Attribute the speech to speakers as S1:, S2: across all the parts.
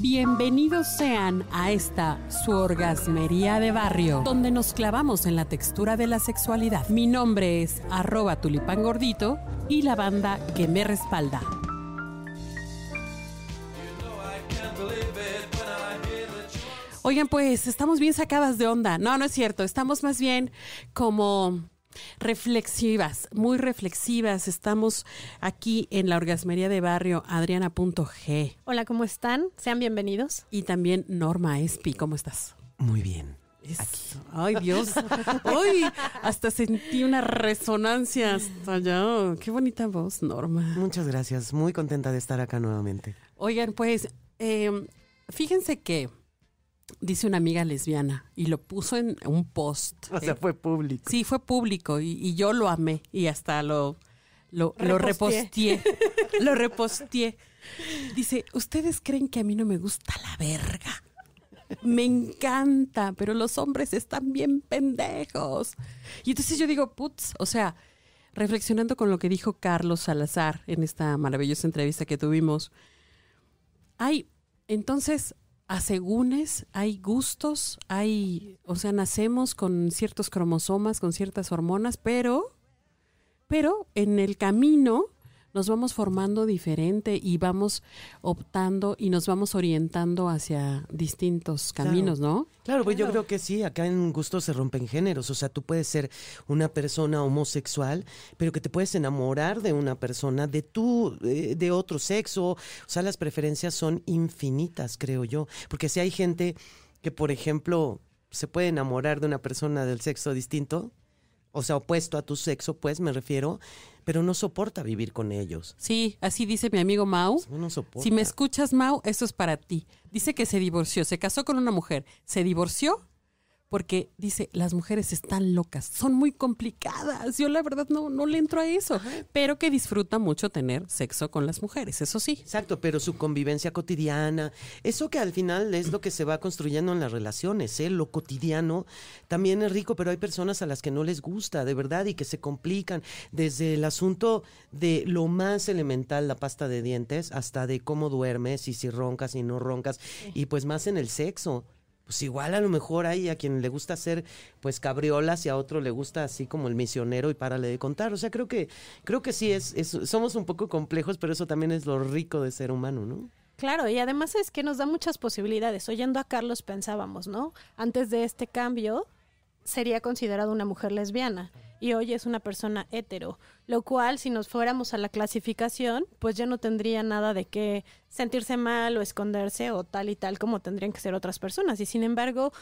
S1: Bienvenidos sean a esta su orgasmería de barrio, donde nos clavamos en la textura de la sexualidad. Mi nombre es arroba tulipán gordito y la banda que me respalda. Oigan, pues estamos bien sacadas de onda. No, no es cierto. Estamos más bien como reflexivas, muy reflexivas. Estamos aquí en la orgasmería de barrio Adriana.g.
S2: Hola, ¿cómo están? Sean bienvenidos.
S1: Y también Norma Espi, ¿cómo estás?
S3: Muy bien.
S1: Aquí. Ay, Dios. Ay, hasta sentí una resonancia hasta allá. Qué bonita voz, Norma.
S3: Muchas gracias. Muy contenta de estar acá nuevamente.
S1: Oigan, pues, eh, fíjense que dice una amiga lesbiana y lo puso en un post.
S3: O sea,
S1: Eh,
S3: fue público.
S1: Sí, fue público y, y yo lo amé y hasta lo, lo, lo reposteé. lo reposteé. Dice, ¿ustedes creen que a mí no me gusta la verga? Me encanta, pero los hombres están bien pendejos. Y entonces yo digo, putz, o sea, reflexionando con lo que dijo Carlos Salazar en esta maravillosa entrevista que tuvimos, hay, entonces, asegúnes, hay gustos, hay, o sea, nacemos con ciertos cromosomas, con ciertas hormonas, pero, pero en el camino nos vamos formando diferente y vamos optando y nos vamos orientando hacia distintos caminos, ¿no?
S3: Claro, pues yo creo que sí, acá en gusto se rompen géneros, o sea, tú puedes ser una persona homosexual, pero que te puedes enamorar de una persona de tu, de, de otro sexo, o sea, las preferencias son infinitas, creo yo, porque si hay gente que, por ejemplo, se puede enamorar de una persona del sexo distinto, o sea, opuesto a tu sexo, pues me refiero, pero no soporta vivir con ellos.
S1: Sí, así dice mi amigo Mau.
S3: No soporta.
S1: Si me escuchas, Mau, esto es para ti. Dice que se divorció, se casó con una mujer, se divorció porque dice, las mujeres están locas, son muy complicadas. Yo la verdad no, no le entro a eso, pero que disfruta mucho tener sexo con las mujeres, eso sí.
S3: Exacto, pero su convivencia cotidiana, eso que al final es lo que se va construyendo en las relaciones, ¿eh? lo cotidiano también es rico, pero hay personas a las que no les gusta, de verdad, y que se complican, desde el asunto de lo más elemental, la pasta de dientes, hasta de cómo duermes y si roncas y no roncas, y pues más en el sexo. Pues igual a lo mejor hay a quien le gusta hacer pues cabriolas y a otro le gusta así como el misionero y párale de contar. O sea, creo que creo que sí es, somos un poco complejos, pero eso también es lo rico de ser humano, ¿no?
S2: Claro, y además es que nos da muchas posibilidades. Oyendo a Carlos pensábamos, ¿no? Antes de este cambio sería considerado una mujer lesbiana y hoy es una persona hetero, lo cual si nos fuéramos a la clasificación, pues ya no tendría nada de qué sentirse mal o esconderse o tal y tal como tendrían que ser otras personas. Y sin embargo,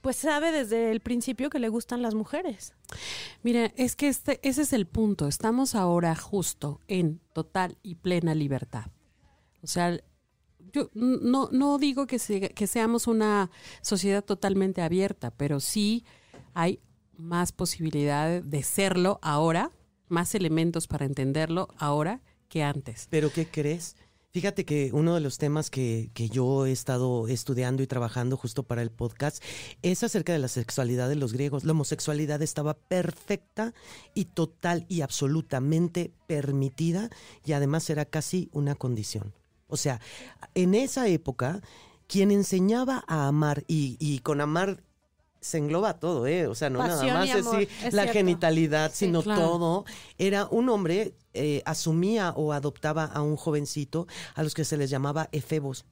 S2: pues sabe desde el principio que le gustan las mujeres.
S1: Mira, es que este, ese es el punto. Estamos ahora justo en total y plena libertad. O sea, yo no, no digo que, se- que seamos una sociedad totalmente abierta, pero sí hay más posibilidades de serlo ahora, más elementos para entenderlo ahora que antes.
S3: Pero ¿qué crees? Fíjate que uno de los temas que, que yo he estado estudiando y trabajando justo para el podcast es acerca de la sexualidad de los griegos. La homosexualidad estaba perfecta y total y absolutamente permitida y además era casi una condición. O sea, en esa época, quien enseñaba a amar y, y con amar se engloba todo, ¿eh? O sea, no
S2: Pasión
S3: nada más
S2: y
S3: es
S2: amor,
S3: sí,
S2: es
S3: la
S2: cierto.
S3: genitalidad,
S2: Sí,
S3: sino
S1: claro.
S3: todo. Era un hombre, eh, asumía o adoptaba a un jovencito a los que se les llamaba efebos.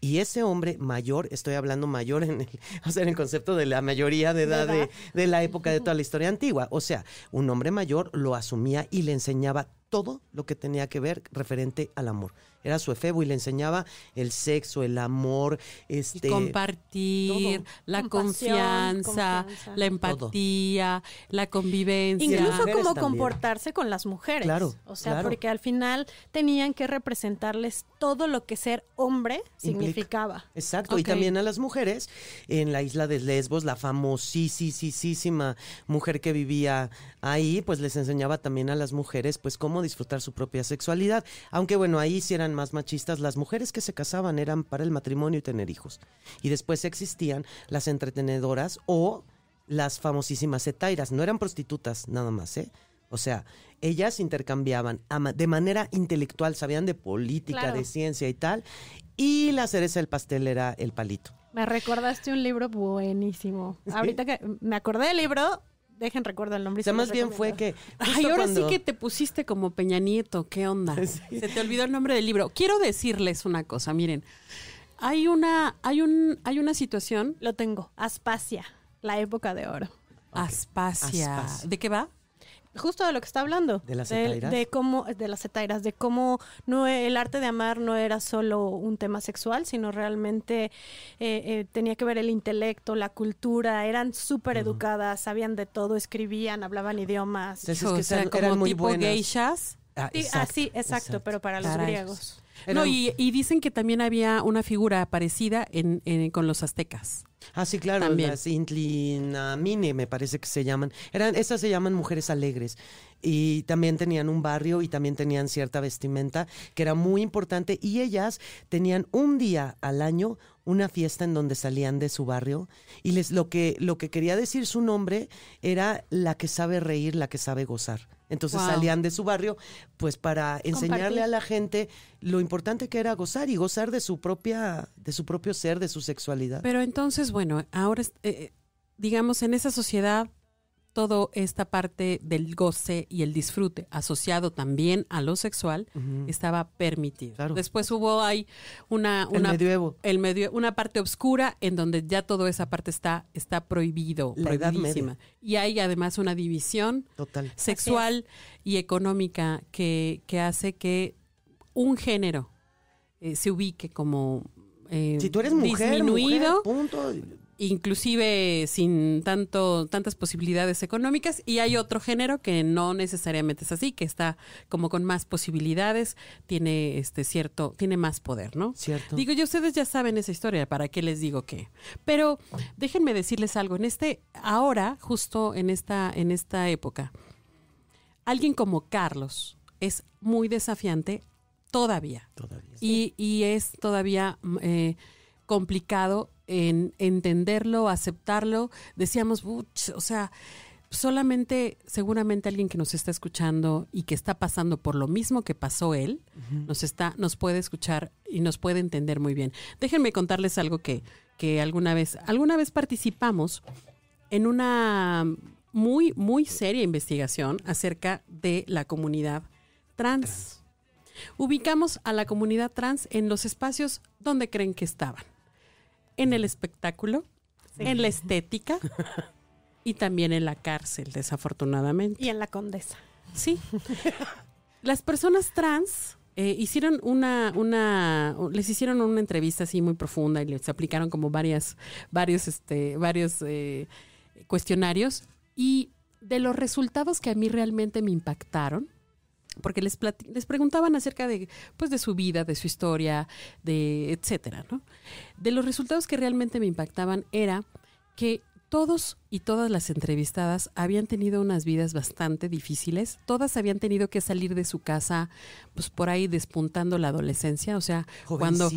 S3: Y ese hombre mayor, estoy hablando mayor en el, o sea, en el concepto de la mayoría de edad de,
S2: edad.
S3: de la época de toda la historia antigua. O sea, un hombre mayor lo asumía y le enseñaba todo lo que tenía que ver referente al amor. Era su efebo y le enseñaba el sexo, el amor,
S1: Y
S3: este
S1: compartir,
S3: todo.
S1: la confianza,
S2: confianza.
S1: la empatía, la convivencia.
S2: Incluso cómo comportarse con las mujeres.
S3: Claro,
S2: O sea,
S3: claro.
S2: porque al final tenían que representarles todo lo que ser hombre
S3: Implica.
S2: significaba.
S3: Exacto, y también a las mujeres en la isla de Lesbos, la famosísima mujer que vivía ahí, pues les enseñaba también a las mujeres pues cómo disfrutar su propia sexualidad. Aunque bueno, ahí sí eran más machistas, las mujeres que se casaban eran para el matrimonio y tener hijos. Y después existían las entretenedoras o las famosísimas etairas, no eran prostitutas nada más, ¿eh? O sea, ellas intercambiaban de manera intelectual, sabían de política,
S2: Claro.
S3: de ciencia y tal, Y la cereza del pastel era el palito.
S2: Me recordaste un libro buenísimo. Ahorita que me acordé del libro, dejen recuerdo el nombre.
S3: O sea, más bien fue que.
S1: Ay, ahora sí que te pusiste como Peña Nieto. ¿Qué onda? Se te olvidó el nombre del libro. Quiero decirles una cosa, miren. Hay una, hay un, hay una situación.
S2: Lo tengo. Aspasia, la época de oro.
S1: Aspasia. ¿De qué va?
S2: Justo de lo que está hablando.
S3: De las etairas.
S2: De, cómo, de las etairas, de cómo no, el arte de amar no era solo un tema sexual, sino realmente eh, eh, tenía que ver el intelecto, la cultura, eran súper educadas, sabían de todo, escribían, hablaban idiomas.
S1: Entonces, que como eran muy tipo geishas.
S3: Ah,
S2: sí,
S3: exacto,
S2: sí, exacto, pero para los griegos.
S1: No, y, dicen que también había una figura parecida en, con los aztecas.
S3: Ah, sí, claro, también. las Intlinamine me parece que se llaman. Eran, esas se llaman mujeres alegres. Y también tenían un barrio y también tenían cierta vestimenta que era muy importante. Y ellas tenían un día al año una fiesta en donde salían de su barrio. Y les, lo, que, lo que quería decir su nombre era la que sabe reír, la que sabe gozar. Entonces salían de su barrio, pues para enseñarle a la gente lo importante que era gozar y gozar de su propia, de su propio ser, de su sexualidad.
S1: Pero entonces, bueno, ahora, eh, digamos, en esa sociedad toda esta parte del goce y el disfrute asociado también a lo sexual estaba permitido. Después hubo ahí una una, el medio, una parte oscura en donde ya toda esa parte está está prohibido, prohibidísima. Y hay además una división sexual y económica que, que hace que un género eh, se ubique como
S3: eh, si tú eres mujer, disminuido, punto
S1: inclusive sin tanto tantas posibilidades económicas y hay otro género que no necesariamente es así que está como con más posibilidades tiene este cierto tiene más poder no
S3: cierto.
S1: Digo yo ustedes ya saben esa historia para qué les digo qué pero déjenme decirles algo en este ahora justo en esta en esta época alguien como Carlos es muy desafiante todavía.
S3: Todavía.
S1: Y, y es todavía eh, complicado en entenderlo, aceptarlo. Decíamos, o sea, solamente seguramente alguien que nos está escuchando y que está pasando por lo mismo que pasó él, nos está, nos puede escuchar y nos puede entender muy bien. Déjenme contarles algo que, que alguna vez, alguna vez participamos en una muy, muy seria investigación acerca de la comunidad trans. Ubicamos a la comunidad trans en los espacios donde creen que estaban en el espectáculo, en la estética y también en la cárcel, desafortunadamente.
S2: Y en la condesa.
S1: Sí. Las personas trans eh, hicieron una, una, les hicieron una entrevista así muy profunda y les aplicaron como varias, varios, este, varios eh, cuestionarios y de los resultados que a mí realmente me impactaron, porque les, les preguntaban acerca de, pues, de su vida, de su historia, de etcétera, ¿no? De los resultados que realmente me impactaban era que todos y todas las entrevistadas habían tenido unas vidas bastante difíciles. Todas habían tenido que salir de su casa, pues por ahí despuntando la adolescencia. O sea, cuando.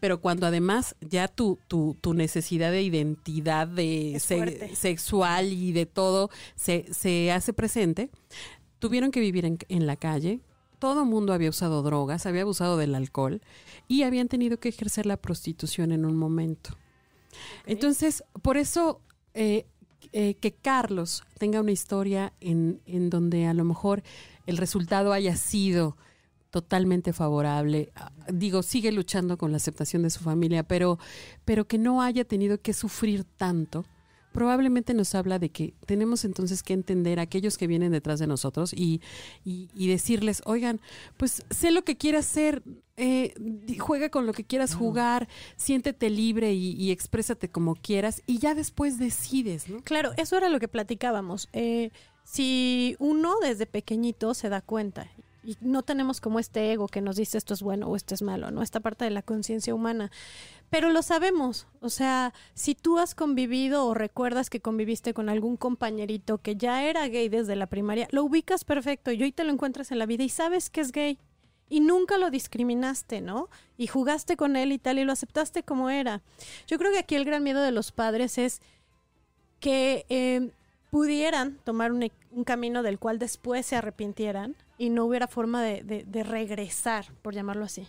S1: pero cuando además ya tu, tu, tu necesidad de identidad de sexual y de todo se, se hace presente, tuvieron que vivir en, la calle, todo el mundo había usado drogas, había abusado del alcohol y habían tenido que ejercer la prostitución en un momento. Entonces, por eso eh, eh, que Carlos tenga una historia en, en, donde a lo mejor el resultado haya sido totalmente favorable, ah, digo, sigue luchando con la aceptación de su familia, pero, pero que no haya tenido que sufrir tanto probablemente nos habla de que tenemos entonces que entender a aquellos que vienen detrás de nosotros y, y, decirles, oigan, pues sé lo que quieras hacer, eh, juega con lo que quieras jugar, siéntete libre y, y, exprésate como quieras y ya después decides, ¿no?
S2: Claro, eso era lo que platicábamos. Eh, si uno desde pequeñito se da cuenta y no tenemos como este ego que nos dice esto es bueno o esto es malo, ¿no? Esta parte de la conciencia humana. Pero lo sabemos, o sea, si tú has convivido o recuerdas que conviviste con algún compañerito que ya era gay desde la primaria, lo ubicas perfecto y hoy te lo encuentras en la vida y sabes que es gay y nunca lo discriminaste, ¿no? Y jugaste con él y tal y lo aceptaste como era. Yo creo que aquí el gran miedo de los padres es que eh, pudieran tomar un, un, camino del cual después se arrepintieran y no hubiera forma de, de regresar, por llamarlo así.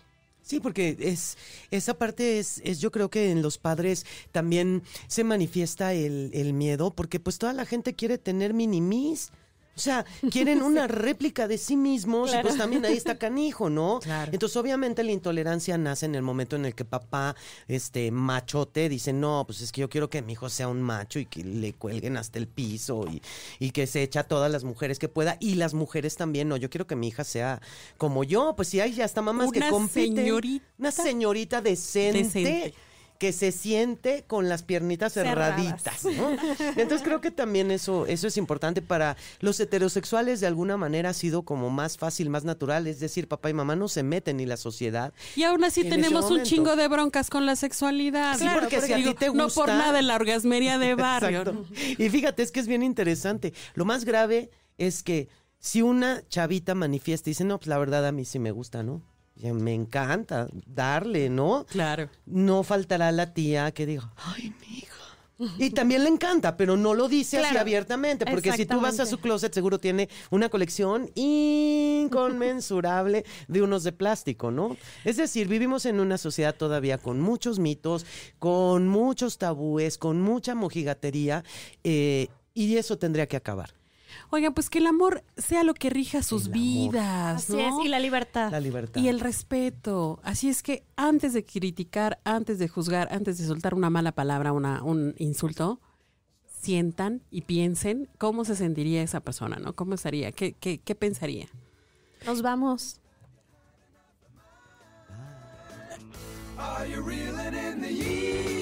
S3: Sí, porque es esa parte es, es yo creo que en los padres también se manifiesta el, el miedo, porque pues toda la gente quiere tener minimis. O sea, quieren una réplica de sí mismos y pues también ahí está canijo, ¿no?
S1: Claro.
S3: Entonces, obviamente la intolerancia nace en el momento en el que papá, este machote, dice, no, pues es que yo quiero que mi hijo sea un macho y que le cuelguen hasta el piso y, y que se echa a todas las mujeres que pueda y las mujeres también, no, yo quiero que mi hija sea como yo, pues si hay ya hasta mamás que
S1: Una
S3: compiten.
S1: señorita.
S3: Una señorita decente.
S1: Decente.
S3: Que se siente con las piernitas cerraditas, ¿no? Entonces creo que también eso, eso es importante para los heterosexuales de alguna manera ha sido como más fácil, más natural, es decir, papá y mamá no se meten ni la sociedad.
S1: Y aún así tenemos un chingo de broncas con la sexualidad.
S3: Sí, porque si a ti te
S1: No
S3: gusta-
S1: por nada en la orgasmería de barrio.
S3: Exacto. Y fíjate, es que es bien interesante. Lo más grave es que si una chavita manifiesta y dice, no, pues la verdad a mí sí me gusta, ¿no? Me encanta darle, ¿no?
S1: Claro.
S3: no faltará la tía que diga, ay, mi hija. Y también le encanta, pero no lo dice así abiertamente, porque si tú vas a su closet seguro tiene una colección inconmensurable de unos de plástico, ¿no? Es decir, vivimos en una sociedad todavía con muchos mitos, con muchos tabúes, con mucha mojigatería, eh, y eso tendría que acabar.
S1: Oigan, pues que el amor sea lo que rija sus
S3: El amor.
S1: vidas,
S2: Así
S1: ¿no?
S2: es, y la libertad.
S3: La libertad.
S1: Y el respeto. Así es que antes de criticar, antes de juzgar, antes de soltar una mala palabra, una, un insulto, sientan y piensen cómo se sentiría esa persona, ¿no? ¿Cómo estaría? ¿Qué, qué, qué pensaría?
S2: Nos vamos.
S4: Are you reeling in the years?